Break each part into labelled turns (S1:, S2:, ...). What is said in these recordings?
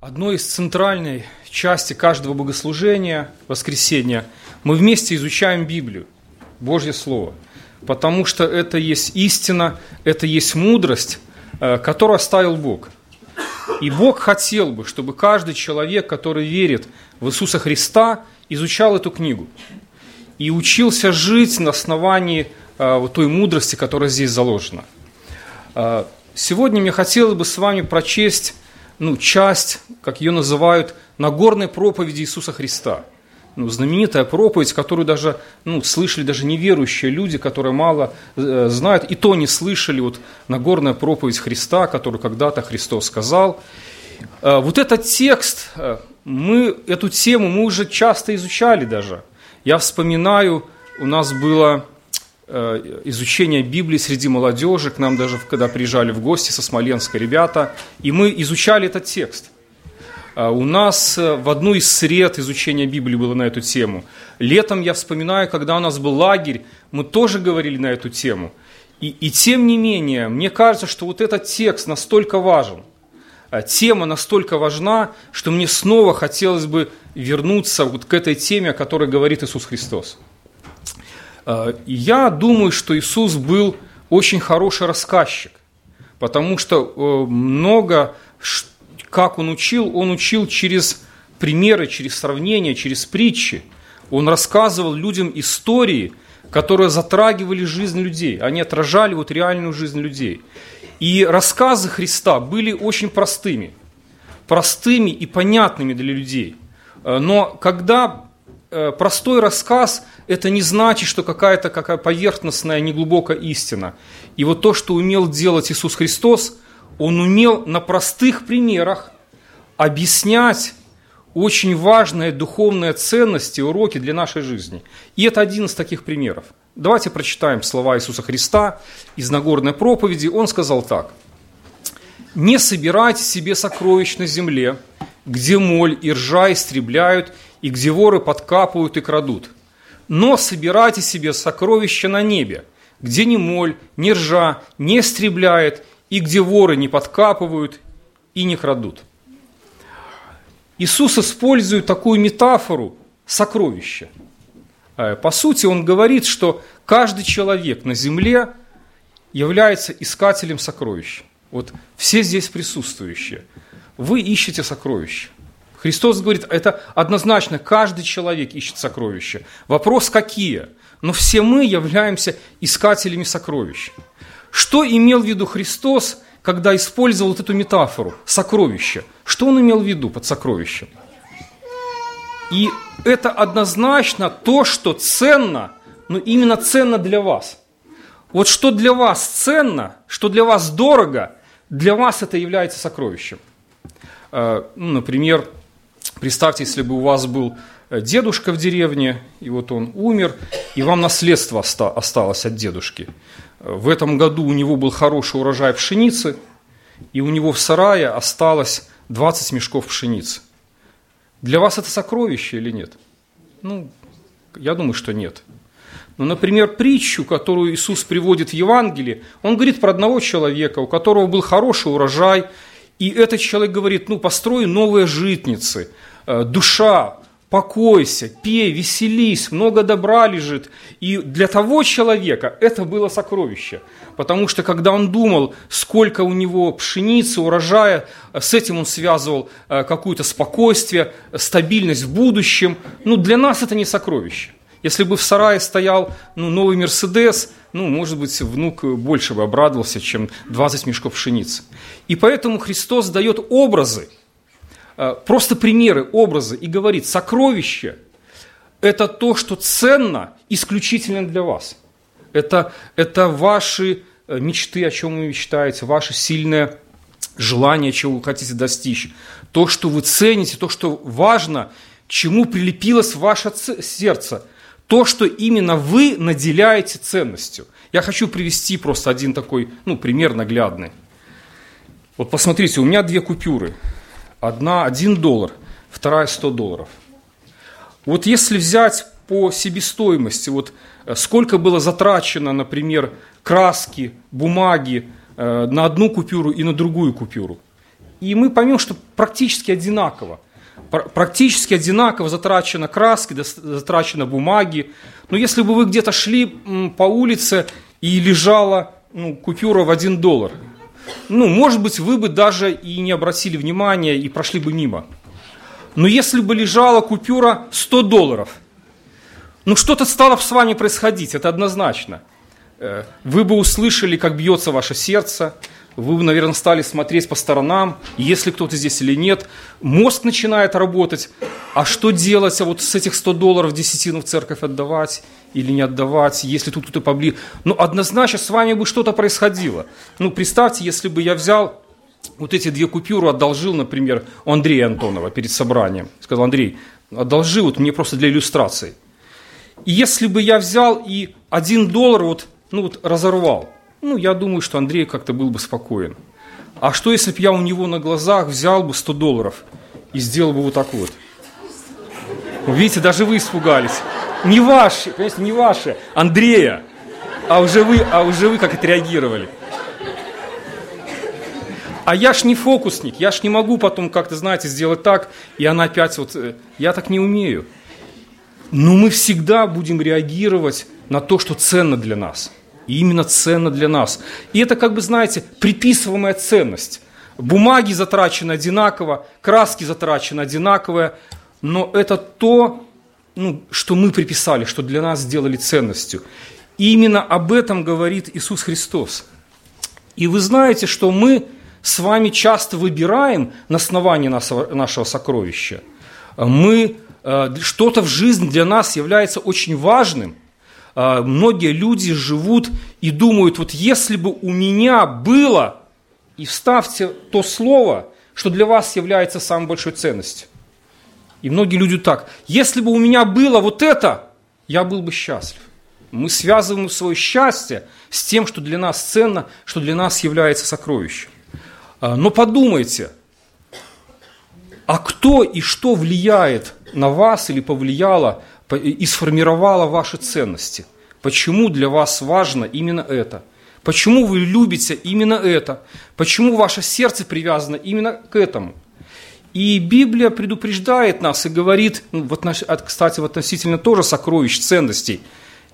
S1: Одной из центральной части каждого богослужения, воскресенья, мы вместе изучаем Библию, Божье Слово, потому что это есть истина, это есть мудрость, э, которую оставил Бог. И Бог хотел бы, чтобы каждый человек, который верит в Иисуса Христа, изучал эту книгу и учился жить на основании э, той мудрости, которая здесь заложена. Э, сегодня мне хотелось бы с вами прочесть ну, часть, как ее называют, Нагорной проповеди Иисуса Христа. Ну, знаменитая проповедь, которую даже ну, слышали даже неверующие люди, которые мало э, знают, и то не слышали вот Нагорная проповедь Христа, которую когда-то Христос сказал. Э, вот этот текст, э, мы, эту тему мы уже часто изучали даже. Я вспоминаю, у нас было изучения Библии среди молодежи, к нам даже, когда приезжали в гости со Смоленска ребята, и мы изучали этот текст. А у нас э, в одну из сред изучения Библии было на эту тему. Летом я вспоминаю, когда у нас был лагерь, мы тоже говорили на эту тему. И, и тем не менее, мне кажется, что вот этот текст настолько важен, а тема настолько важна, что мне снова хотелось бы вернуться вот к этой теме, о которой говорит Иисус Христос. Э, я думаю, что Иисус был очень хороший рассказчик, потому что э, много, как Он учил, Он учил через примеры, через сравнения, через притчи. Он рассказывал людям истории, которые затрагивали жизнь людей, они отражали вот реальную жизнь людей. И рассказы Христа были очень простыми, простыми и понятными для людей. Э, но когда простой рассказ это не значит, что какая-то какая поверхностная, неглубокая истина. И вот то, что умел делать Иисус Христос, Он умел на простых примерах объяснять очень важные духовные ценности, уроки для нашей жизни. И это один из таких примеров. Давайте прочитаем слова Иисуса Христа из Нагорной проповеди. Он сказал так. «Не собирайте себе сокровищ на земле, где моль и ржа истребляют, и где воры подкапывают и крадут, но собирайте себе сокровища на небе, где ни моль, ни ржа не истребляет, и где воры не подкапывают и не крадут. Иисус использует такую метафору сокровища. Э, по сути, он говорит, что каждый человек на земле является искателем сокровищ. Вот все здесь присутствующие. Вы ищете сокровища. Христос говорит, это однозначно, каждый человек ищет сокровища. Вопрос какие? Но все мы являемся искателями сокровищ. Что имел в виду Христос, когда использовал вот эту метафору сокровища? Что он имел в виду под сокровищем? И это однозначно то, что ценно, но именно ценно для вас. Вот что для вас ценно, что для вас дорого, для вас это является сокровищем. Э, ну, например, Представьте, если бы у вас был э, дедушка в деревне, и вот он умер, и вам наследство осталось от дедушки. В этом году у него был хороший урожай пшеницы, и у него в сарае осталось 20 мешков пшеницы. Для вас это сокровище или нет? Ну, я думаю, что нет. Но, например, притчу, которую Иисус приводит в Евангелии, он говорит про одного человека, у которого был хороший урожай, и этот человек говорит, ну, построй новые житницы, душа, покойся, пей, веселись, много добра лежит. И для того человека это было сокровище. Потому что когда он думал, сколько у него пшеницы, урожая, с этим он связывал э, какое-то спокойствие, стабильность в будущем. Ну, для нас это не сокровище. Если бы в сарае стоял ну, новый Мерседес, ну, может быть, внук больше бы обрадовался, чем 20 мешков пшеницы. И поэтому Христос дает образы – Э, просто примеры, образы и говорит, сокровище – это то, что ценно исключительно для вас. Это, это ваши э, мечты, о чем вы мечтаете, ваши сильные желания, чего вы хотите достичь. То, что вы цените, то, что важно, чему прилепилось ваше сердце. То, что именно вы наделяете ценностью. Я хочу привести просто один такой, ну, пример наглядный. Вот посмотрите, у меня две купюры – Одна 1 доллар, вторая 100 долларов. Вот если взять по себестоимости, вот э, сколько было затрачено, например, краски, бумаги э, на одну купюру и на другую купюру. и мы поймем, что практически одинаково. Практически одинаково затрачено краски, затрачено бумаги. Но если бы вы где-то шли по улице и лежала ну, купюра в один доллар, ну, может быть, вы бы даже и не обратили внимания и прошли бы мимо. Но если бы лежала купюра 100 долларов, ну что-то стало с вами происходить, это однозначно. Э, вы бы услышали, как бьется ваше сердце, вы наверное, стали смотреть по сторонам, есть ли кто-то здесь или нет. Мозг начинает работать. А что делать? А вот с этих 100 долларов десятину в церковь отдавать или не отдавать, если тут кто-то поближе. Ну, однозначно с вами бы что-то происходило. Ну, представьте, если бы я взял вот эти две купюры, одолжил, например, у Андрея Антонова перед собранием. Сказал, Андрей, одолжи вот мне просто для иллюстрации. И если бы я взял и один доллар вот, ну, вот разорвал – ну, я думаю, что Андрей как-то был бы спокоен. А что, если бы я у него на глазах взял бы 100 долларов и сделал бы вот так вот? Видите, даже вы испугались. Не ваши, понимаете, не ваши, Андрея. А уже вы, а уже вы как отреагировали. А я ж не фокусник, я ж не могу потом как-то, знаете, сделать так, и она опять вот, э, я так не умею. Но мы всегда будем реагировать на то, что ценно для нас – и именно ценно для нас. И это, как бы, знаете, приписываемая ценность. Бумаги затрачены одинаково, краски затрачены одинаково, но это то, ну, что мы приписали, что для нас сделали ценностью. И именно об этом говорит Иисус Христос. И вы знаете, что мы с вами часто выбираем на основании нашего, сокровища. Мы, э, что-то в жизни для нас является очень важным – многие люди живут и думают, вот если бы у меня было, и вставьте то слово, что для вас является самой большой ценностью. И многие люди так, если бы у меня было вот это, я был бы счастлив. Мы связываем свое счастье с тем, что для нас ценно, что для нас является сокровищем. А, но подумайте, а кто и что влияет на вас или повлияло и сформировала ваши ценности. Почему для вас важно именно это? Почему вы любите именно это? Почему ваше сердце привязано именно к этому? И Библия предупреждает нас и говорит, ну, в кстати, относительно тоже сокровищ, ценностей,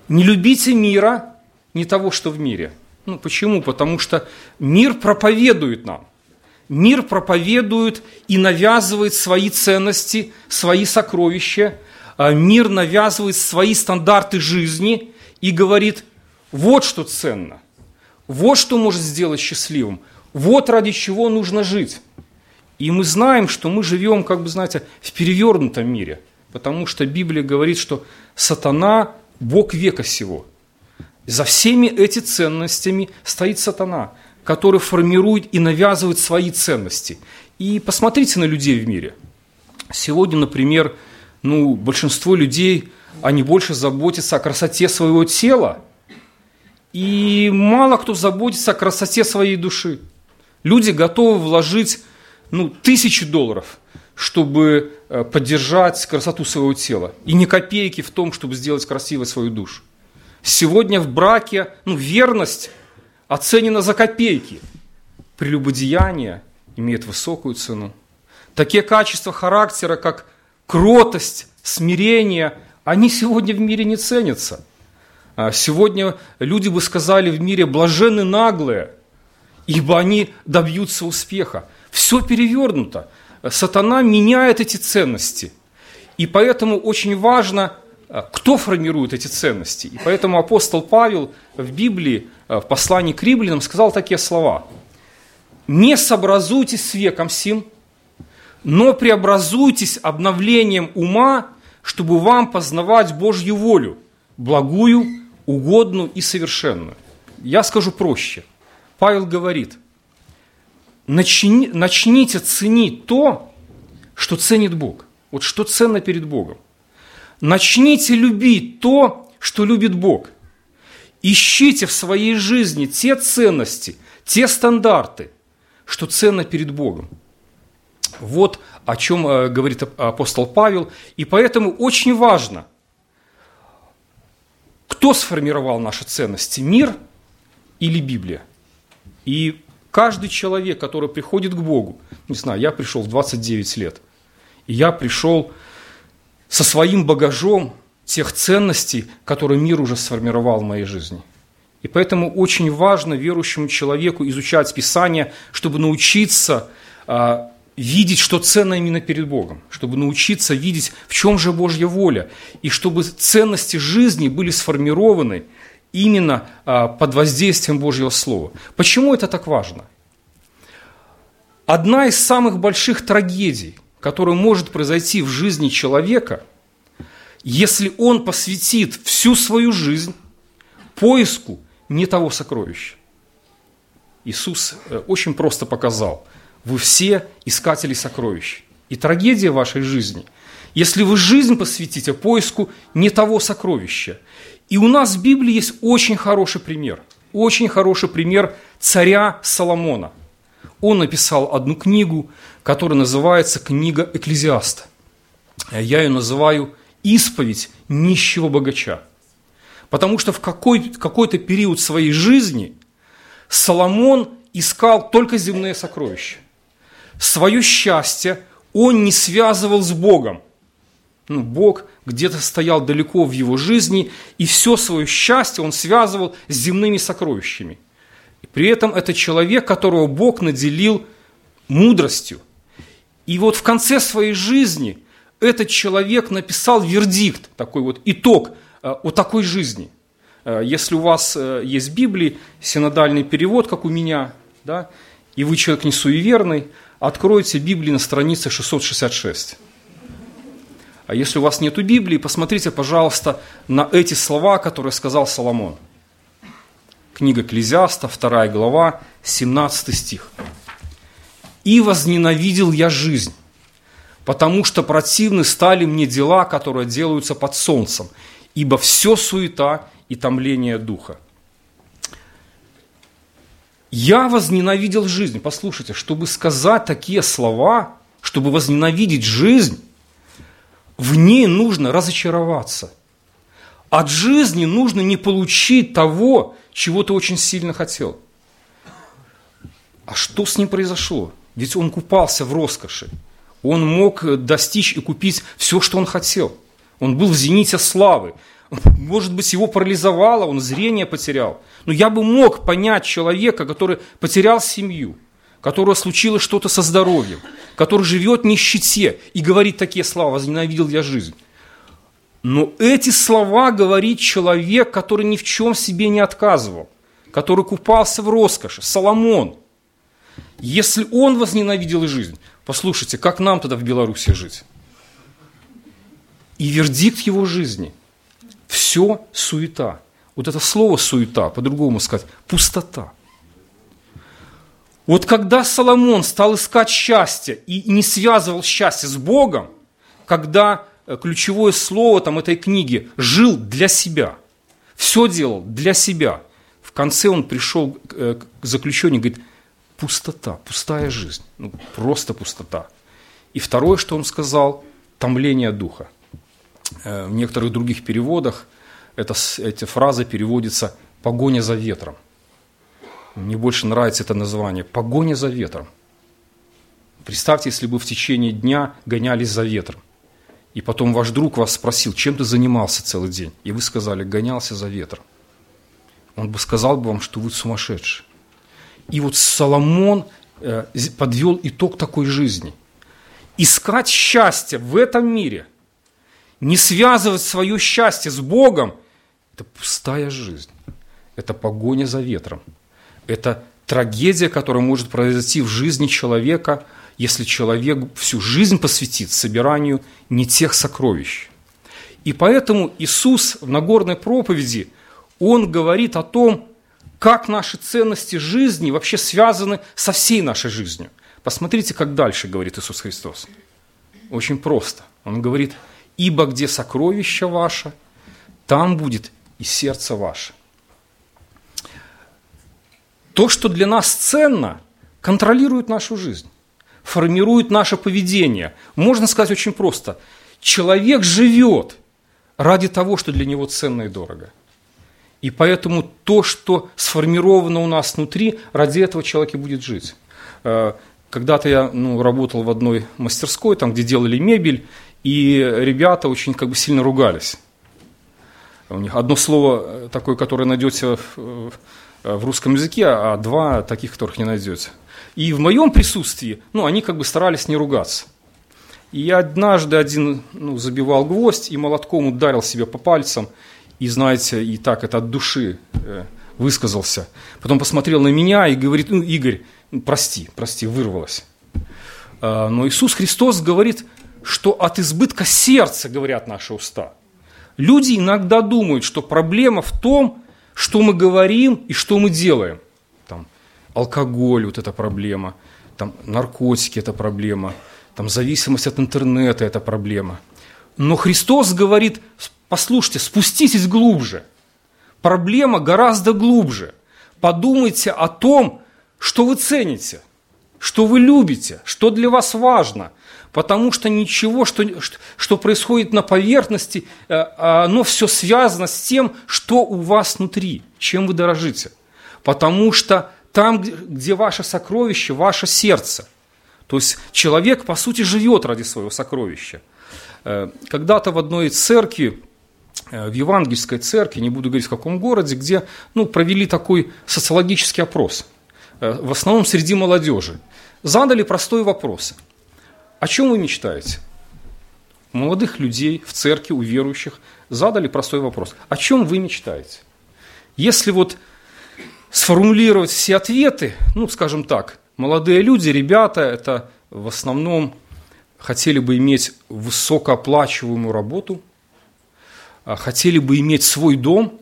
S1: не любите мира, не того, что в мире. Ну, почему? Потому что мир проповедует нам. Мир проповедует и навязывает свои ценности, свои сокровища, мир навязывает свои стандарты жизни и говорит, вот что ценно, вот что может сделать счастливым, вот ради чего нужно жить. И мы знаем, что мы живем, как бы, знаете, в перевернутом мире, потому что Библия говорит, что сатана – Бог века сего. За всеми этими ценностями стоит сатана, который формирует и навязывает свои ценности. И посмотрите на людей в мире. Сегодня, например, ну, большинство людей, они больше заботятся о красоте своего тела, и мало кто заботится о красоте своей души. Люди готовы вложить ну, тысячи долларов, чтобы э, поддержать красоту своего тела. И ни копейки в том, чтобы сделать красивой свою душу. Сегодня в браке ну, верность оценена за копейки. Прелюбодеяние имеет высокую цену. Такие качества характера, как кротость, смирение, они сегодня в мире не ценятся. А сегодня люди бы сказали в мире блажены наглые, ибо они добьются успеха. Все перевернуто. Сатана меняет эти ценности. И поэтому очень важно, а, кто формирует эти ценности. И поэтому апостол Павел в Библии, а, в послании к римлянам сказал такие слова. «Не сообразуйтесь с веком сим, но преобразуйтесь обновлением ума, чтобы вам познавать Божью волю, благую, угодную и совершенную. Я скажу проще. Павел говорит, начни, начните ценить то, что ценит Бог. Вот что ценно перед Богом. Начните любить то, что любит Бог. Ищите в своей жизни те ценности, те стандарты, что ценно перед Богом. Вот о чем э, говорит апостол Павел. И поэтому очень важно, кто сформировал наши ценности, мир или Библия. И каждый человек, который приходит к Богу, не знаю, я пришел в 29 лет, и я пришел со своим багажом тех ценностей, которые мир уже сформировал в моей жизни. И поэтому очень важно верующему человеку изучать Писание, чтобы научиться а, видеть, что ценно именно перед Богом, чтобы научиться видеть, в чем же Божья воля, и чтобы ценности жизни были сформированы именно а, под воздействием Божьего Слова. Почему это так важно? Одна из самых больших трагедий, которая может произойти в жизни человека, если он посвятит всю свою жизнь поиску не того сокровища. Иисус э, очень просто показал – вы все искатели сокровищ. И трагедия вашей жизни, если вы жизнь посвятите поиску не того сокровища. И у нас в Библии есть очень хороший пример. Очень хороший пример царя Соломона. Он написал одну книгу, которая называется «Книга Экклезиаста». Я ее называю «Исповедь нищего богача». Потому что в какой, какой-то период своей жизни Соломон искал только земные сокровища свое счастье он не связывал с Богом. Ну, Бог где-то стоял далеко в его жизни, и все свое счастье он связывал с земными сокровищами. И при этом это человек, которого Бог наделил мудростью. И вот в конце своей жизни этот человек написал вердикт, такой вот итог э, о такой жизни. Э, если у вас э, есть Библия, синодальный перевод, как у меня, да, и вы человек не суеверный, откройте Библию на странице 666. А если у вас нет Библии, посмотрите, пожалуйста, на эти слова, которые сказал Соломон. Книга Клезиаста, 2 глава, 17 стих. «И возненавидел я жизнь, потому что противны стали мне дела, которые делаются под солнцем, ибо все суета и томление духа». Я возненавидел жизнь. Послушайте, чтобы сказать такие слова, чтобы возненавидеть жизнь, в ней нужно разочароваться. От жизни нужно не получить того, чего ты очень сильно хотел. А что с ним произошло? Ведь он купался в роскоши. Он мог достичь и купить все, что он хотел. Он был в зените славы. Может быть, его парализовало, он зрение потерял. Но я бы мог понять человека, который потерял семью, которого случилось что-то со здоровьем, который живет в нищете и говорит такие слова «возненавидел я жизнь». Но эти слова говорит человек, который ни в чем себе не отказывал, который купался в роскоши, Соломон. Если он возненавидел жизнь, послушайте, как нам тогда в Беларуси жить? И вердикт его жизни – все суета. Вот это слово суета, по-другому сказать, пустота. Вот когда Соломон стал искать счастье и не связывал счастье с Богом, когда э, ключевое слово там, этой книги «жил для себя», все делал для себя, в конце он пришел э, к заключению, говорит, пустота, пустая жизнь, ну, просто пустота. И второе, что он сказал, томление духа – Э, в некоторых других переводах это, эти фразы переводятся «погоня за ветром». Мне больше нравится это название «погоня за ветром». Представьте, если бы в течение дня гонялись за ветром. И потом ваш друг вас спросил, чем ты занимался целый день? И вы сказали, гонялся за ветром. Он бы сказал бы вам, что вы сумасшедший. И вот Соломон э, подвел итог такой жизни. Искать счастье в этом мире – не связывать свое счастье с Богом, это пустая жизнь. Это погоня за ветром. Это трагедия, которая может произойти в жизни человека, если человек всю жизнь посвятит собиранию не тех сокровищ. И поэтому Иисус в Нагорной проповеди, Он говорит о том, как наши ценности жизни вообще связаны со всей нашей жизнью. Посмотрите, как дальше говорит Иисус Христос. Очень просто. Он говорит – ибо где сокровище ваше, там будет и сердце ваше. То, что для нас ценно, контролирует нашу жизнь, формирует наше поведение. Можно сказать очень просто. Человек живет ради того, что для него ценно и дорого. И поэтому то, что сформировано у нас внутри, ради этого человек и будет жить. Э, когда-то я ну, работал в одной мастерской, там, где делали мебель, и ребята очень как бы сильно ругались. У них одно слово э, такое, которое найдете в, в русском языке, а два таких, которых не найдете. И в моем присутствии, ну, они как бы старались не ругаться. И однажды один ну, забивал гвоздь и молотком ударил себе по пальцам, и, знаете, и так это от души э, высказался. Потом посмотрел на меня и говорит, ну, Игорь, прости, прости, вырвалось. А, но Иисус Христос говорит, что от избытка сердца говорят наши уста. Люди иногда думают, что проблема в том, что мы говорим и что мы делаем. Там, алкоголь – вот эта проблема, там, наркотики – это проблема, там, зависимость от интернета – это проблема. Но Христос говорит, послушайте, спуститесь глубже. Проблема гораздо глубже. Подумайте о том, что вы цените, что вы любите, что для вас важно. Потому что ничего, что, что происходит на поверхности, э, оно все связано с тем, что у вас внутри, чем вы дорожите. Потому что там, где ваше сокровище, ваше сердце. То есть человек, по сути, живет ради своего сокровища. Э, когда-то в одной церкви, э, в евангельской церкви, не буду говорить в каком городе, где ну, провели такой социологический опрос – в основном среди молодежи, задали простой вопрос. О чем вы мечтаете? Молодых людей в церкви, у верующих задали простой вопрос. О чем вы мечтаете? Если вот сформулировать все ответы, ну, скажем так, молодые люди, ребята, это в основном хотели бы иметь высокооплачиваемую работу, а хотели бы иметь свой дом,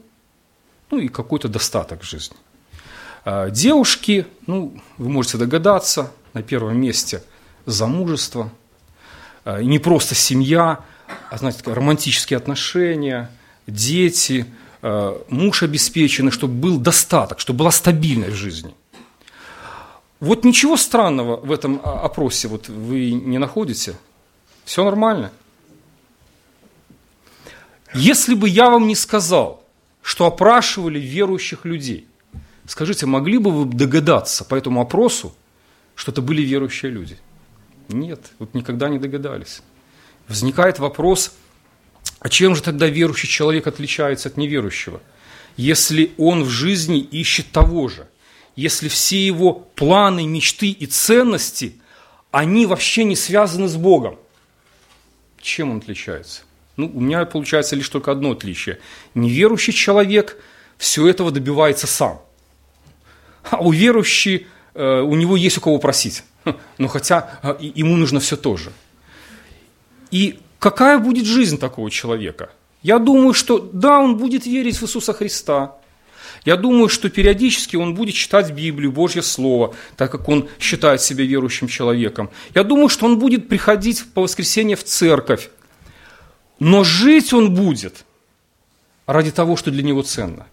S1: ну и какой-то достаток в жизни. А, девушки, ну, вы можете догадаться, на первом месте замужество, а, не просто семья, а, знаете, романтические отношения, дети, а, муж обеспеченный, чтобы был достаток, чтобы была стабильность в жизни. Вот ничего странного в этом опросе вот вы не находите. Все нормально. Если бы я вам не сказал, что опрашивали верующих людей – Скажите, могли бы вы догадаться по этому опросу, что это были верующие люди? Нет, вот никогда не догадались. Возникает вопрос, а чем же тогда верующий человек отличается от неверующего? Если он в жизни ищет того же, если все его планы, мечты и ценности, они вообще не связаны с Богом, чем он отличается? Ну, у меня получается лишь только одно отличие. Неверующий человек все этого добивается сам а у верующий, э, у него есть у кого просить. Но хотя э, ему нужно все то же. И какая будет жизнь такого человека? Я думаю, что да, он будет верить в Иисуса Христа. Я думаю, что периодически он будет читать Библию, Божье Слово, так как он считает себя верующим человеком. Я думаю, что он будет приходить по воскресенье в церковь. Но жить он будет ради того, что для него ценно.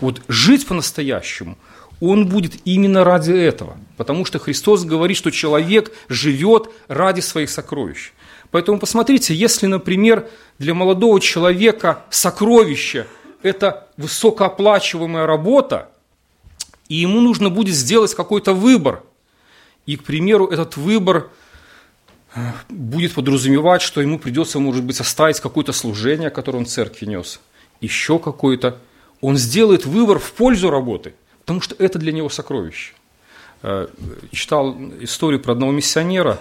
S1: Вот жить по-настоящему – он будет именно ради этого. Потому что Христос говорит, что человек живет ради своих сокровищ. Поэтому посмотрите, если, например, для молодого человека сокровище – это высокооплачиваемая работа, и ему нужно будет сделать какой-то выбор, и, к примеру, этот выбор э, будет подразумевать, что ему придется, может быть, оставить какое-то служение, которое он в церкви нес, еще какое-то. Он сделает выбор в пользу работы – потому что это для него сокровище. Э, читал историю про одного миссионера,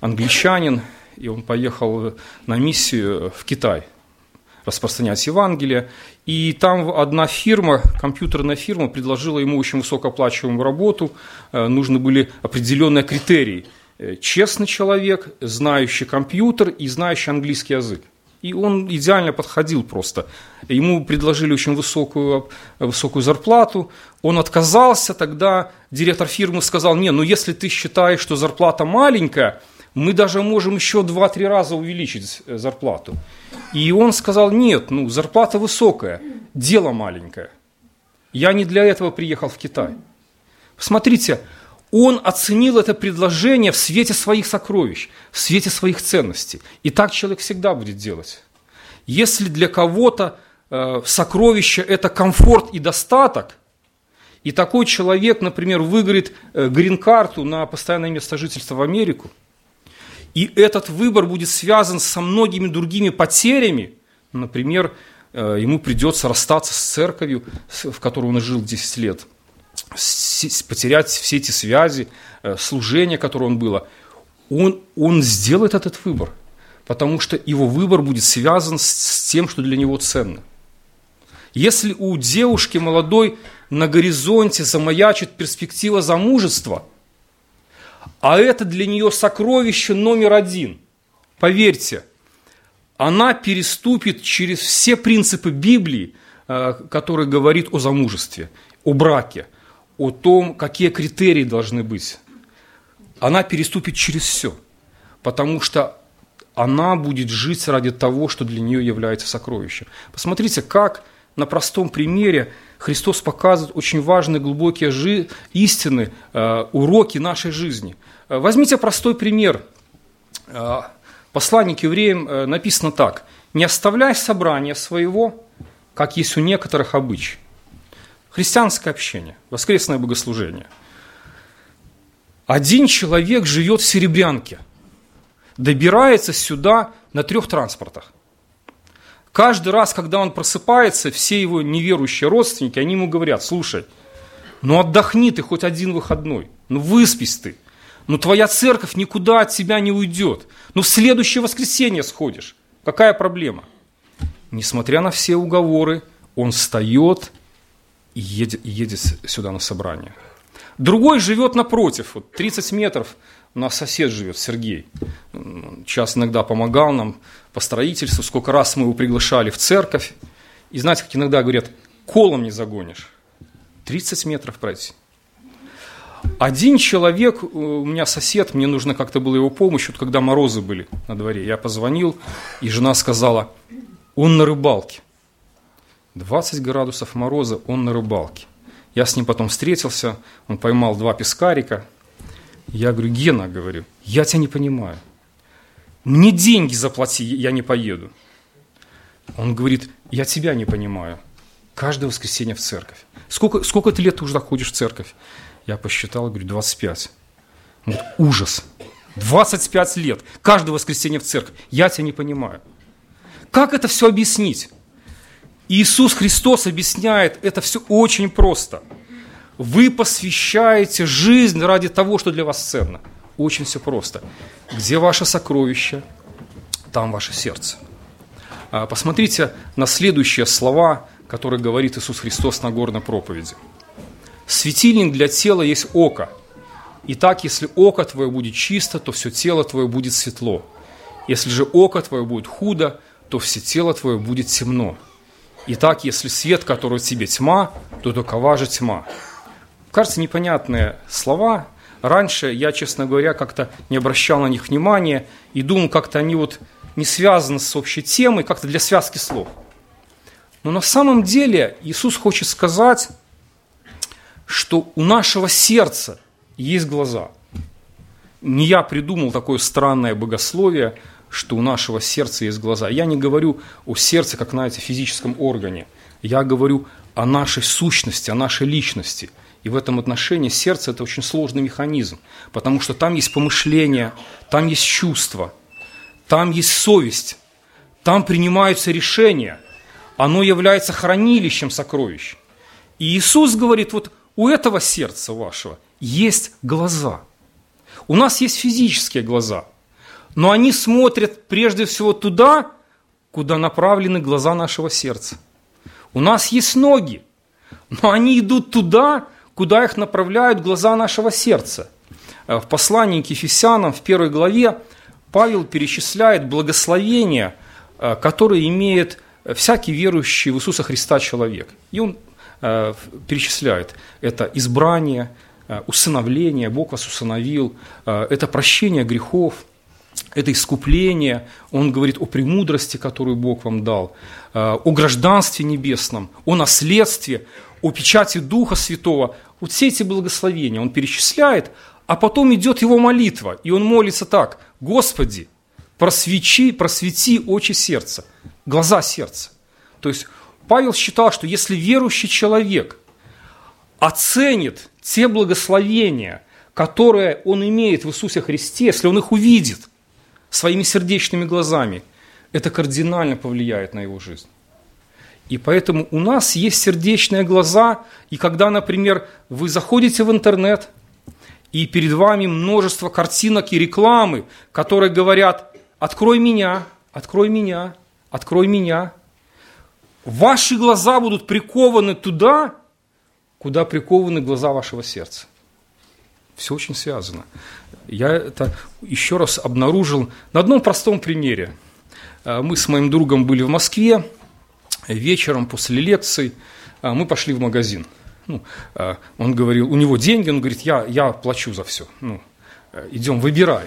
S1: англичанин, и он поехал на миссию в Китай распространять Евангелие. И там одна фирма, компьютерная фирма, предложила ему очень высокооплачиваемую работу. Э, нужны были определенные критерии. Э, честный человек, знающий компьютер и знающий английский язык. И он идеально подходил просто. Ему предложили очень высокую, высокую зарплату. Он отказался, тогда директор фирмы сказал, не, ну если ты считаешь, что зарплата маленькая, мы даже можем еще 2-3 раза увеличить зарплату. И он сказал, нет, ну зарплата высокая, дело маленькое. Я не для этого приехал в Китай. Смотрите, он оценил это предложение в свете своих сокровищ, в свете своих ценностей. И так человек всегда будет делать. Если для кого-то э, сокровище – это комфорт и достаток, и такой человек, например, выиграет э, грин-карту на постоянное место жительства в Америку, и этот выбор будет связан со многими другими потерями, например, э, ему придется расстаться с церковью, в которой он жил 10 лет, потерять все эти связи, э, служение, которое он было, он, он сделает этот выбор, потому что его выбор будет связан с тем, что для него ценно – если у девушки молодой на горизонте замаячит перспектива замужества, а это для нее сокровище номер один, поверьте, она переступит через все принципы Библии, э, которые говорит о замужестве, о браке, о том, какие критерии должны быть. Она переступит через все, потому что она будет жить ради того, что для нее является сокровищем. Посмотрите, как на простом примере Христос показывает очень важные, глубокие жи- истины, э, уроки нашей жизни. Э, возьмите простой пример. Э, посланник евреям э, написано так. «Не оставляй собрания своего, как есть у некоторых обычай». Христианское общение, воскресное богослужение. Один человек живет в Серебрянке, добирается сюда на трех транспортах. Каждый раз, когда он просыпается, все его неверующие родственники, они ему говорят, слушай, ну отдохни ты хоть один выходной, ну выспись ты, ну твоя церковь никуда от тебя не уйдет, ну в следующее воскресенье сходишь, какая проблема? Несмотря на все уговоры, он встает едет, едет сюда на собрание. Другой живет напротив, вот 30 метров у нас сосед живет, Сергей. Сейчас иногда помогал нам по строительству. Сколько раз мы его приглашали в церковь. И знаете, как иногда говорят, колом не загонишь. 30 метров пройти. Один человек, э, у меня сосед, мне нужно как-то было его помощь, вот когда морозы были на дворе. Я позвонил, и жена сказала, он на рыбалке. 20 градусов мороза, он на рыбалке. Я с ним потом встретился, он поймал два пескарика, я говорю, Гена, говорю, я тебя не понимаю. Мне деньги заплати, я не поеду. Он говорит, я тебя не понимаю. Каждое воскресенье в церковь. Сколько, сколько ты лет ты уже ходишь в церковь? Я посчитал, говорю, 25. Он говорит, ужас. 25 лет. Каждое воскресенье в церковь. Я тебя не понимаю. Как это все объяснить? Иисус Христос объясняет это все очень просто – вы посвящаете жизнь ради того, что для вас ценно. Очень все просто. Где ваше сокровище, там ваше сердце. А, посмотрите на следующие слова, которые говорит Иисус Христос на горной проповеди. Светильник для тела есть око. Итак, если око твое будет чисто, то все тело твое будет светло. Если же око твое будет худо, то все тело твое будет темно. Итак, если свет, который тебе тьма, то такова же тьма. Кажется, непонятные слова. Раньше я, честно говоря, как-то не обращал на них внимания и думал, как-то они вот не связаны с общей темой, как-то для связки слов. Но на самом деле Иисус хочет сказать, что у нашего сердца есть глаза. Не я придумал такое странное богословие, что у нашего сердца есть глаза. Я не говорю о сердце, как, знаете, физическом органе. Я говорю о нашей сущности, о нашей личности – и в этом отношении сердце – это очень сложный механизм, потому что там есть помышление, там есть чувство, там есть совесть, там принимаются решения, оно является хранилищем сокровищ. И Иисус говорит, вот у этого сердца вашего есть глаза. У нас есть физические глаза, но они смотрят прежде всего туда, куда направлены глаза нашего сердца. У нас есть ноги, но они идут туда, куда их направляют глаза нашего сердца. Э, в послании к Ефесянам в первой главе Павел перечисляет благословения, э, которые имеет всякий верующий в Иисуса Христа человек. И он э, перечисляет это избрание, усыновление, Бог вас усыновил, это прощение грехов, это искупление, он говорит о премудрости, которую Бог вам дал, о гражданстве небесном, о наследстве, о печати Духа Святого, вот все эти благословения он перечисляет, а потом идет его молитва, и он молится так, Господи, просвети, просвети очи сердца, глаза сердца. То есть Павел считал, что если верующий человек оценит те благословения, которые он имеет в Иисусе Христе, если он их увидит своими сердечными глазами, это кардинально повлияет на его жизнь. И поэтому у нас есть сердечные глаза, и когда, например, вы заходите в интернет, и перед вами множество картинок и рекламы, которые говорят «открой меня, открой меня, открой меня», ваши глаза будут прикованы туда, куда прикованы глаза вашего сердца. Все очень связано. Я это еще раз обнаружил на одном простом примере. Э, мы с моим другом были в Москве, вечером после лекций э, мы пошли в магазин. Ну, э, он говорил, у него деньги, он говорит, я, я плачу за все. Ну, идем, выбирай.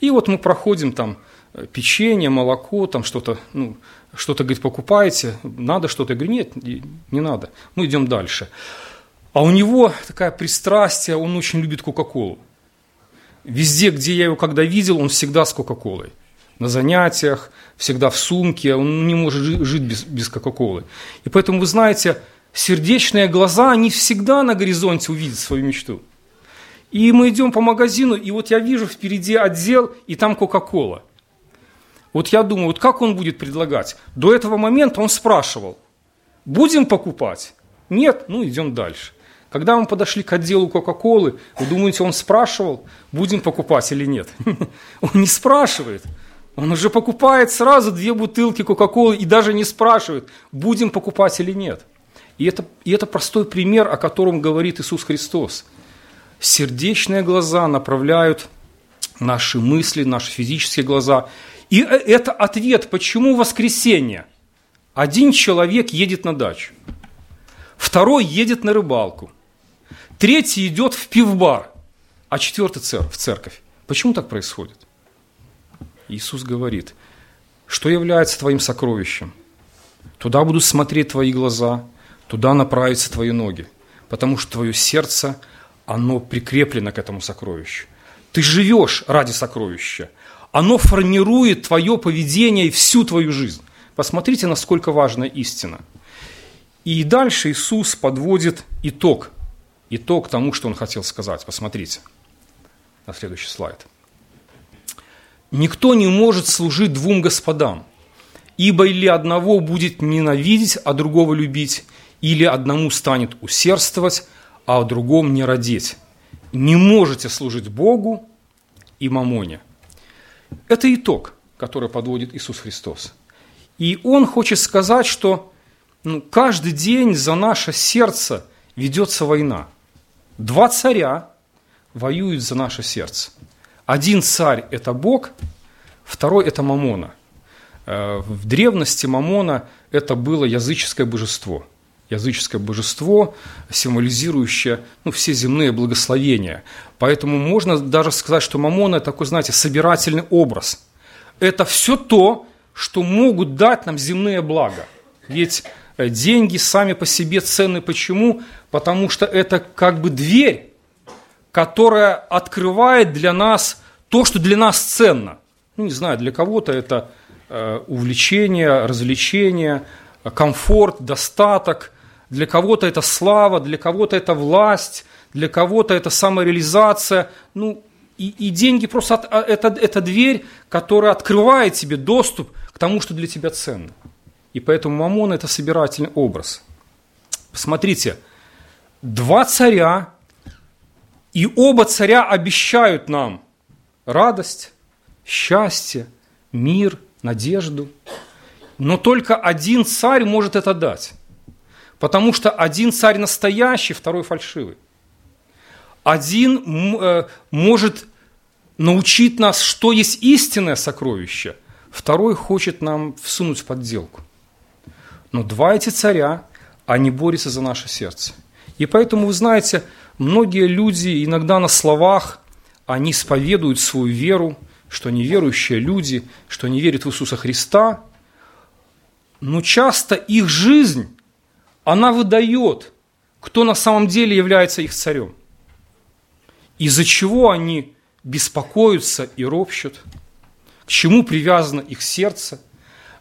S1: И вот мы проходим там печенье, молоко, там что-то, ну, что-то, говорит, покупаете, надо что-то. Я говорю, нет, не надо, мы идем дальше. А у него такая пристрастие, он очень любит Кока-Колу. Везде, где я его когда видел, он всегда с Кока-Колой. На занятиях, всегда в сумке, он не может жить без, без Кока-Колы. И поэтому, вы знаете, сердечные глаза, они всегда на горизонте увидят свою мечту. И мы идем по магазину, и вот я вижу впереди отдел, и там Кока-Кола. Вот я думаю, вот как он будет предлагать? До этого момента он спрашивал, будем покупать? Нет, ну идем дальше. Когда мы подошли к отделу Кока-Колы, вы думаете, он спрашивал, будем покупать или нет? Он не спрашивает. Он уже покупает сразу две бутылки Кока-Колы и даже не спрашивает, будем покупать или нет. И это, и это простой пример, о котором говорит Иисус Христос. Сердечные глаза направляют наши мысли, наши физические глаза. И э, это ответ, почему воскресенье. Один человек едет на дачу, второй едет на рыбалку – Третий идет в пивбар, а четвертый в церковь. Почему так происходит? Иисус говорит, что является твоим сокровищем? Туда будут смотреть твои глаза, туда направятся твои ноги, потому что твое сердце, оно прикреплено к этому сокровищу. Ты живешь ради сокровища. Оно формирует твое поведение и всю твою жизнь. Посмотрите, насколько важна истина. И дальше Иисус подводит итог итог тому, что он хотел сказать. Посмотрите на следующий слайд. «Никто не может служить двум господам, ибо или одного будет ненавидеть, а другого любить, или одному станет усердствовать, а о другом не родить. Не можете служить Богу и мамоне». Это итог, который подводит Иисус Христос. И Он хочет сказать, что ну, каждый день за наше сердце ведется война – Два царя воюют за наше сердце. Один царь – это Бог, второй – это Мамона. Э, в древности Мамона – это было языческое божество. Языческое божество, символизирующее ну, все земные благословения. Поэтому можно даже сказать, что Мамона – такой, знаете, собирательный образ. Это все то, что могут дать нам земные блага. Ведь деньги сами по себе ценны. Почему? Потому что это как бы дверь, которая открывает для нас то, что для нас ценно. Ну, не знаю, для кого-то это э, увлечение, развлечение, комфорт, достаток. Для кого-то это слава, для кого-то это власть, для кого-то это самореализация. Ну, и, и деньги просто от, а, это, это дверь, которая открывает тебе доступ к тому, что для тебя ценно. И поэтому Мамон – это собирательный образ. Посмотрите, два царя, и оба царя обещают нам радость, счастье, мир, надежду. Но только один царь может это дать. Потому что один царь настоящий, второй фальшивый. Один э, может научить нас, что есть истинное сокровище, второй хочет нам всунуть в подделку. Но два эти царя, они борются за наше сердце. И поэтому, вы знаете, многие люди иногда на словах, они исповедуют свою веру, что они верующие люди, что они верят в Иисуса Христа, но часто их жизнь, она выдает, кто на самом деле является их царем. Из-за чего они беспокоятся и ропщут, к чему привязано их сердце,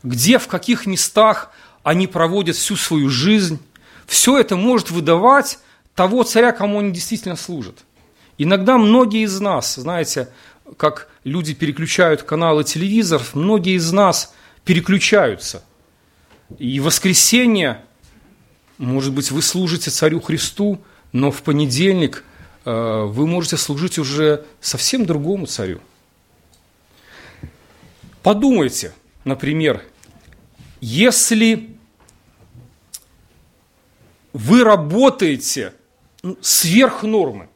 S1: где, в каких местах они проводят всю свою жизнь, все это может выдавать того царя, кому они действительно служат. Иногда многие из нас, знаете, как люди переключают каналы телевизоров, многие из нас переключаются. И в воскресенье, может быть, вы служите царю Христу, но в понедельник э, вы можете служить уже совсем другому царю. Подумайте, например, если вы работаете ну, сверх нормы,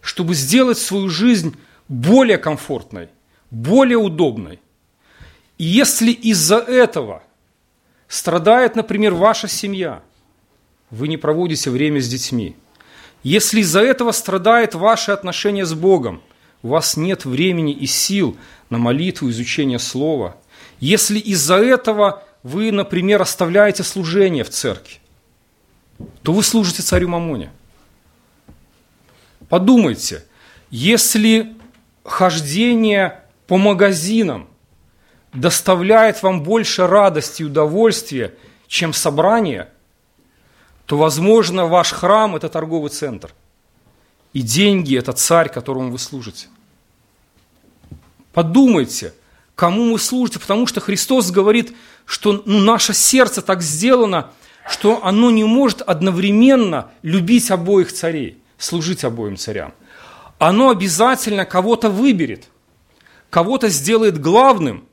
S1: чтобы сделать свою жизнь более комфортной, более удобной. И если из-за этого страдает, например, ваша семья, вы не проводите время с детьми. Если из-за этого страдает ваше отношение с Богом, у вас нет времени и сил на молитву, изучение Слова. Если из-за этого вы, например, оставляете служение в церкви, то вы служите царю Мамоне. Подумайте, если хождение по магазинам доставляет вам больше радости и удовольствия, чем собрание, то, возможно, ваш храм – это торговый центр. И деньги – это царь, которому вы служите. Подумайте, кому вы служите, потому что Христос говорит, что ну, наше сердце так сделано, что оно не может одновременно любить обоих царей, служить обоим царям. Оно обязательно кого-то выберет, кого-то сделает главным.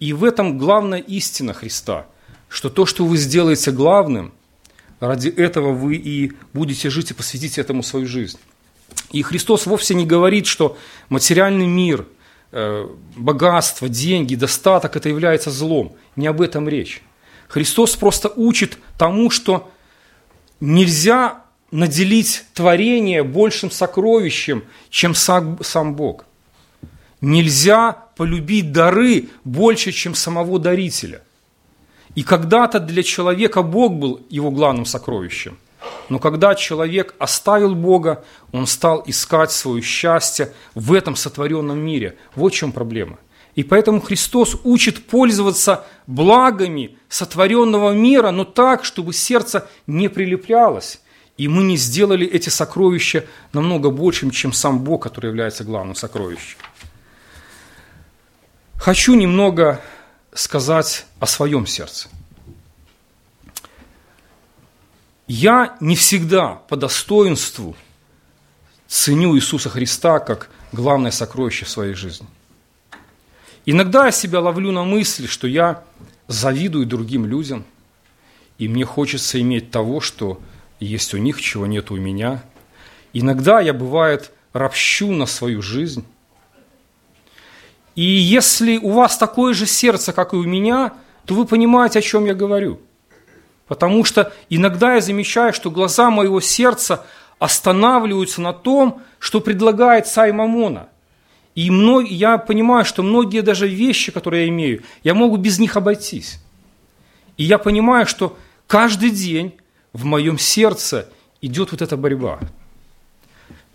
S1: И в этом главная истина Христа, что то, что вы сделаете главным, ради этого вы и будете жить и посвятите этому свою жизнь. И Христос вовсе не говорит, что материальный мир, богатство, деньги, достаток – это является злом. Не об этом речь. Христос просто учит тому, что нельзя наделить творение большим сокровищем, чем сам, сам Бог. Нельзя полюбить дары больше, чем самого дарителя. И когда-то для человека Бог был его главным сокровищем. Но когда человек оставил Бога, он стал искать свое счастье в этом сотворенном мире. Вот в чем проблема – и поэтому Христос учит пользоваться благами сотворенного мира, но так, чтобы сердце не прилеплялось. И мы не сделали эти сокровища намного большим, чем сам Бог, который является главным сокровищем. Хочу немного сказать о своем сердце. Я не всегда по достоинству ценю Иисуса Христа как главное сокровище в своей жизни – Иногда я себя ловлю на мысли, что я завидую другим людям, и мне хочется иметь того, что есть у них, чего нет у меня. Иногда я, бывает, ропщу на свою жизнь. И если у вас такое же сердце, как и у меня, то вы понимаете, о чем я говорю. Потому что иногда я замечаю, что глаза моего сердца останавливаются на том, что предлагает царь Мамона. И мног... я понимаю, что многие даже вещи, которые я имею, я могу без них обойтись. И я понимаю, что каждый день в моем сердце идет вот эта борьба.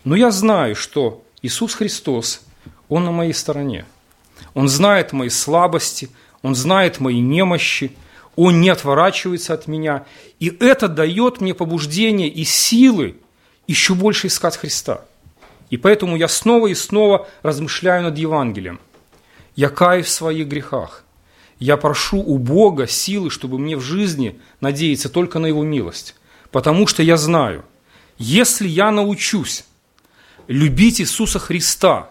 S1: Но я знаю, что Иисус Христос, Он на моей стороне. Он знает мои слабости, Он знает мои немощи, Он не отворачивается от меня. И это дает мне побуждение и силы еще больше искать Христа – и поэтому я снова и снова размышляю над Евангелием. Я каюсь в своих грехах. Я прошу у Бога силы, чтобы мне в жизни надеяться только на Его милость. Потому что я знаю, если я научусь любить Иисуса Христа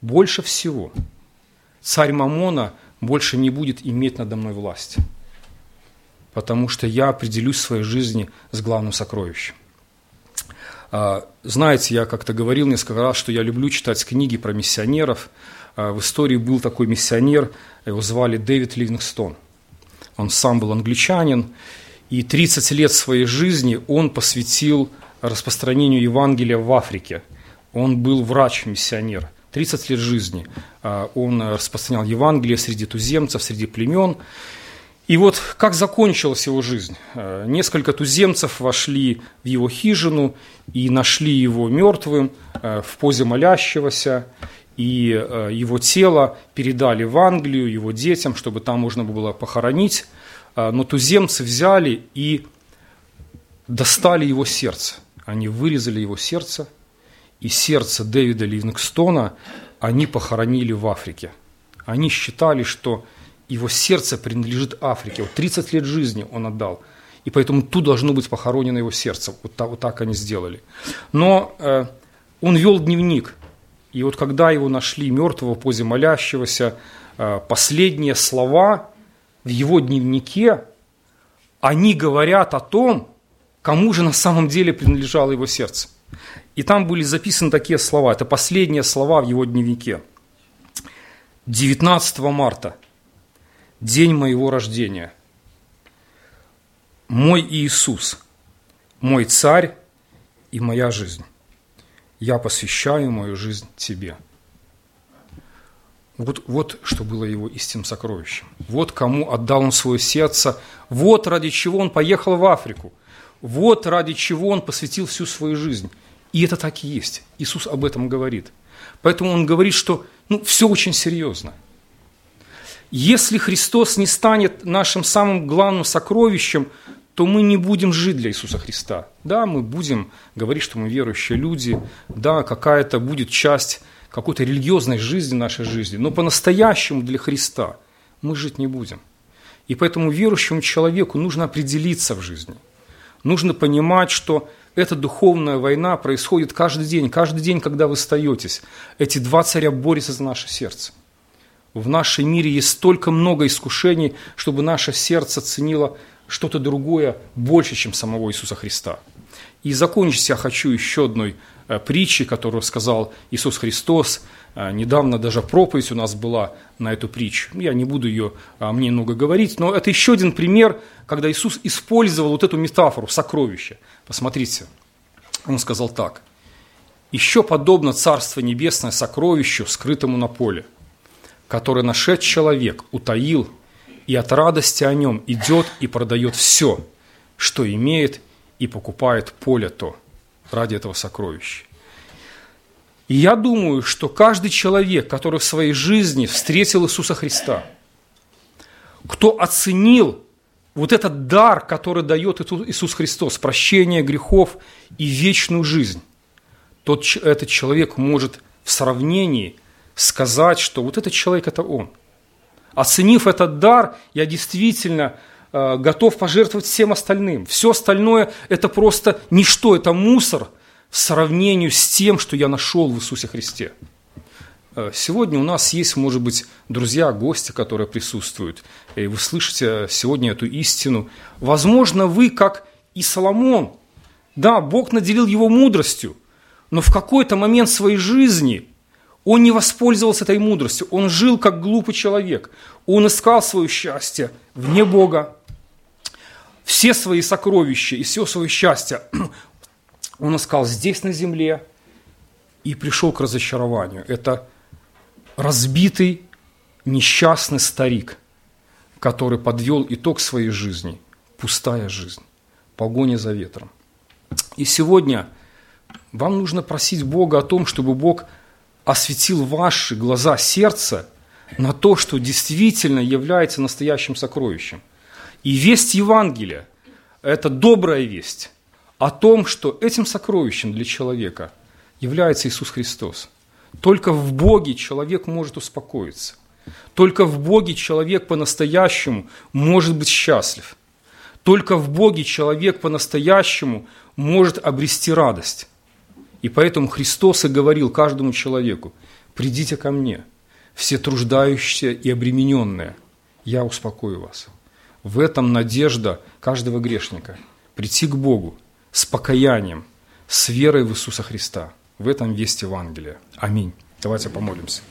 S1: больше всего, царь Мамона больше не будет иметь надо мной власть. Потому что я определюсь в своей жизни с главным сокровищем. А, знаете, я как-то говорил несколько раз, что я люблю читать книги про миссионеров. А, в истории был такой миссионер, его звали Дэвид Ливингстон. Он сам был англичанин, и 30 лет своей жизни он посвятил распространению Евангелия в Африке. Он был врач-миссионер. 30 лет жизни а, он распространял Евангелие среди туземцев, среди племен. И вот как закончилась его жизнь. Э, несколько туземцев вошли в его хижину и нашли его мертвым э, в позе молящегося, и э, его тело передали в Англию его детям, чтобы там можно было похоронить. но туземцы взяли и достали его сердце. Они вырезали его сердце, и сердце Дэвида Ливингстона они похоронили в Африке. Они считали, что его сердце принадлежит Африке. Вот 30 лет жизни он отдал. И поэтому тут должно быть похоронено его сердце. Вот так, вот так они сделали. Но э, он вел дневник. И вот когда его нашли мертвого в позе молящегося, э, последние слова в его дневнике, они говорят о том, кому же на самом деле принадлежало его сердце. И там были записаны такие слова. Это последние слова в его дневнике. 19 марта, день моего рождения. Мой Иисус, мой царь и моя жизнь. Я посвящаю мою жизнь тебе. Вот, вот что было его истинным сокровищем. Вот кому отдал он свое сердце. Вот ради чего он поехал в Африку. Вот ради чего он посвятил всю свою жизнь. И это так и есть. Иисус об этом говорит. Поэтому он говорит, что ну, все очень серьезно. Если Христос не станет нашим самым главным сокровищем, то мы не будем жить для Иисуса Христа. Да, мы будем говорить, что мы верующие люди, да, какая-то будет часть какой-то религиозной жизни нашей жизни, но по-настоящему для Христа мы жить не будем. И поэтому верующему человеку нужно определиться в жизни. Нужно понимать, что эта духовная война происходит каждый день. Каждый день, когда вы стоитесь, эти два царя борются за наше сердце. В нашем мире есть столько много искушений, чтобы наше сердце ценило что-то другое больше, чем самого Иисуса Христа. И закончить я хочу еще одной э, притчей, которую сказал Иисус Христос. Э, недавно даже проповедь у нас была на эту притчу. Я не буду ее а, мне много говорить, но это еще один пример, когда Иисус использовал вот эту метафору сокровища. Посмотрите, он сказал так. «Еще подобно Царство Небесное сокровищу, скрытому на поле, которое нашед человек, утаил, и от радости о нем идет и продает все, что имеет, и покупает поле то ради этого сокровища. И я думаю, что каждый человек, который в своей жизни встретил Иисуса Христа, кто оценил вот этот дар, который дает Иисус Христос, прощение грехов и вечную жизнь, тот, этот человек может в сравнении сказать, что вот этот человек – это он. Оценив этот дар, я действительно э, готов пожертвовать всем остальным. Все остальное – это просто ничто, это мусор в сравнении с тем, что я нашел в Иисусе Христе. Э, сегодня у нас есть, может быть, друзья, гости, которые присутствуют, и вы слышите сегодня эту истину. Возможно, вы, как и Соломон, да, Бог наделил его мудростью, но в какой-то момент своей жизни он не воспользовался этой мудростью, он жил как глупый человек, он искал свое счастье вне Бога, все свои сокровища и все свое счастье он искал здесь на земле и пришел к разочарованию. Это разбитый, несчастный старик, который подвел итог своей жизни, пустая жизнь, погоня за ветром. И сегодня вам нужно просить Бога о том, чтобы Бог осветил ваши глаза сердца на то, что действительно является настоящим сокровищем. И весть Евангелия – это добрая весть о том, что этим сокровищем для человека является Иисус Христос – только в Боге человек может успокоиться. Только в Боге человек по-настоящему может быть счастлив. Только в Боге человек по-настоящему может обрести радость. И поэтому Христос и говорил каждому человеку, «Придите ко мне, все труждающиеся и обремененные, я успокою вас». В этом надежда каждого грешника – прийти к Богу с покаянием, с верой в Иисуса Христа – в этом весть Евангелия. Аминь. Давайте помолимся.